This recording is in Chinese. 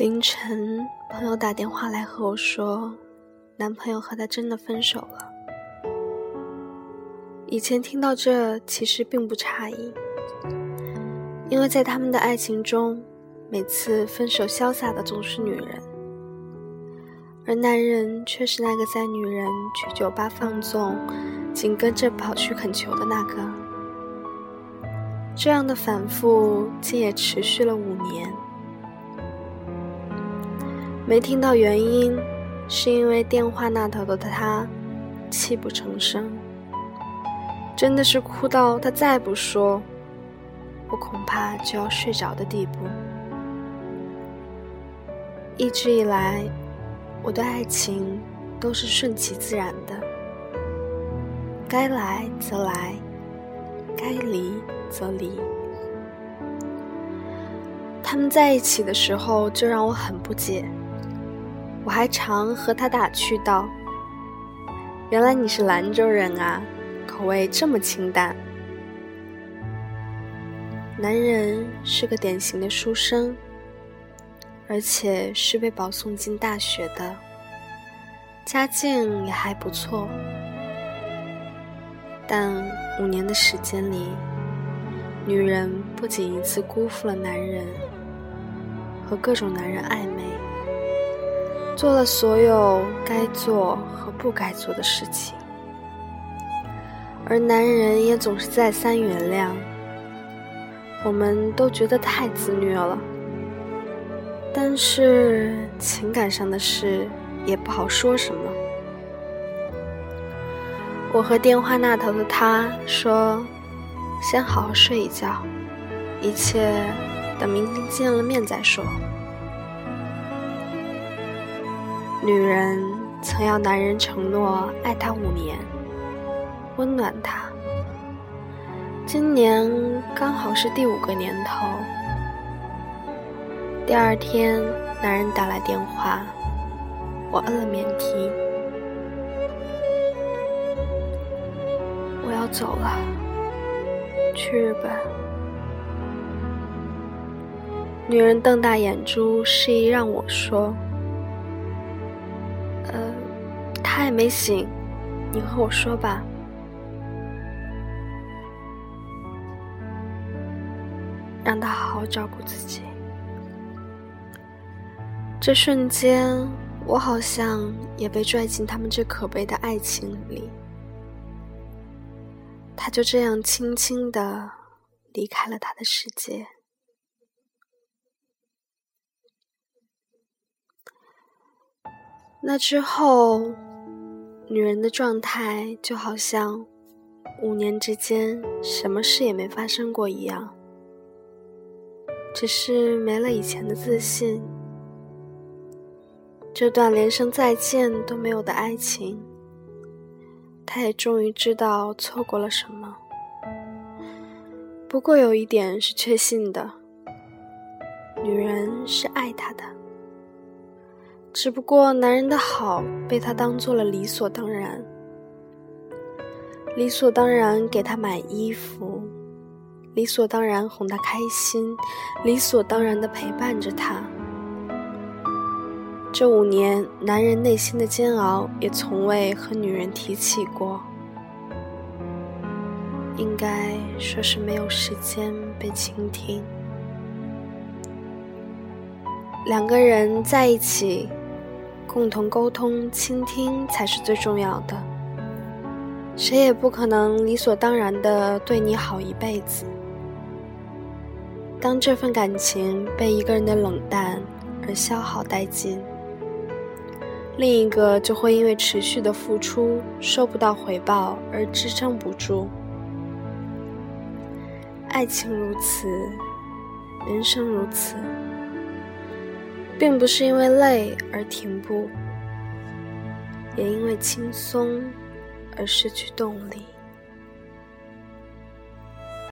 凌晨，朋友打电话来和我说，男朋友和她真的分手了。以前听到这，其实并不诧异，因为在他们的爱情中，每次分手潇洒的总是女人，而男人却是那个在女人去酒吧放纵，紧跟着跑去恳求的那个。这样的反复，竟也持续了五年。没听到原因，是因为电话那头的他泣不成声。真的是哭到他再不说，我恐怕就要睡着的地步。一直以来，我对爱情都是顺其自然的，该来则来，该离则离。他们在一起的时候就让我很不解，我还常和他打趣道：“原来你是兰州人啊。”口味这么清淡，男人是个典型的书生，而且是被保送进大学的，家境也还不错。但五年的时间里，女人不仅一次辜负了男人，和各种男人暧昧，做了所有该做和不该做的事情。而男人也总是再三原谅，我们都觉得太自虐了。但是情感上的事也不好说什么。我和电话那头的他说：“先好好睡一觉，一切等明天见了面再说。”女人曾要男人承诺爱她五年。温暖他。今年刚好是第五个年头。第二天，男人打来电话，我摁了免提。我要走了，去日本。女人瞪大眼珠，示意让我说：“他还没醒，你和我说吧。”让他好好照顾自己。这瞬间，我好像也被拽进他们这可悲的爱情里。他就这样轻轻的离开了他的世界。那之后，女人的状态就好像五年之间什么事也没发生过一样。只是没了以前的自信，这段连声再见都没有的爱情，他也终于知道错过了什么。不过有一点是确信的，女人是爱他的，只不过男人的好被他当做了理所当然，理所当然给他买衣服。理所当然哄她开心，理所当然的陪伴着她。这五年，男人内心的煎熬也从未和女人提起过。应该说是没有时间被倾听。两个人在一起，共同沟通、倾听才是最重要的。谁也不可能理所当然的对你好一辈子。当这份感情被一个人的冷淡而消耗殆尽，另一个就会因为持续的付出收不到回报而支撑不住。爱情如此，人生如此，并不是因为累而停步，也因为轻松而失去动力。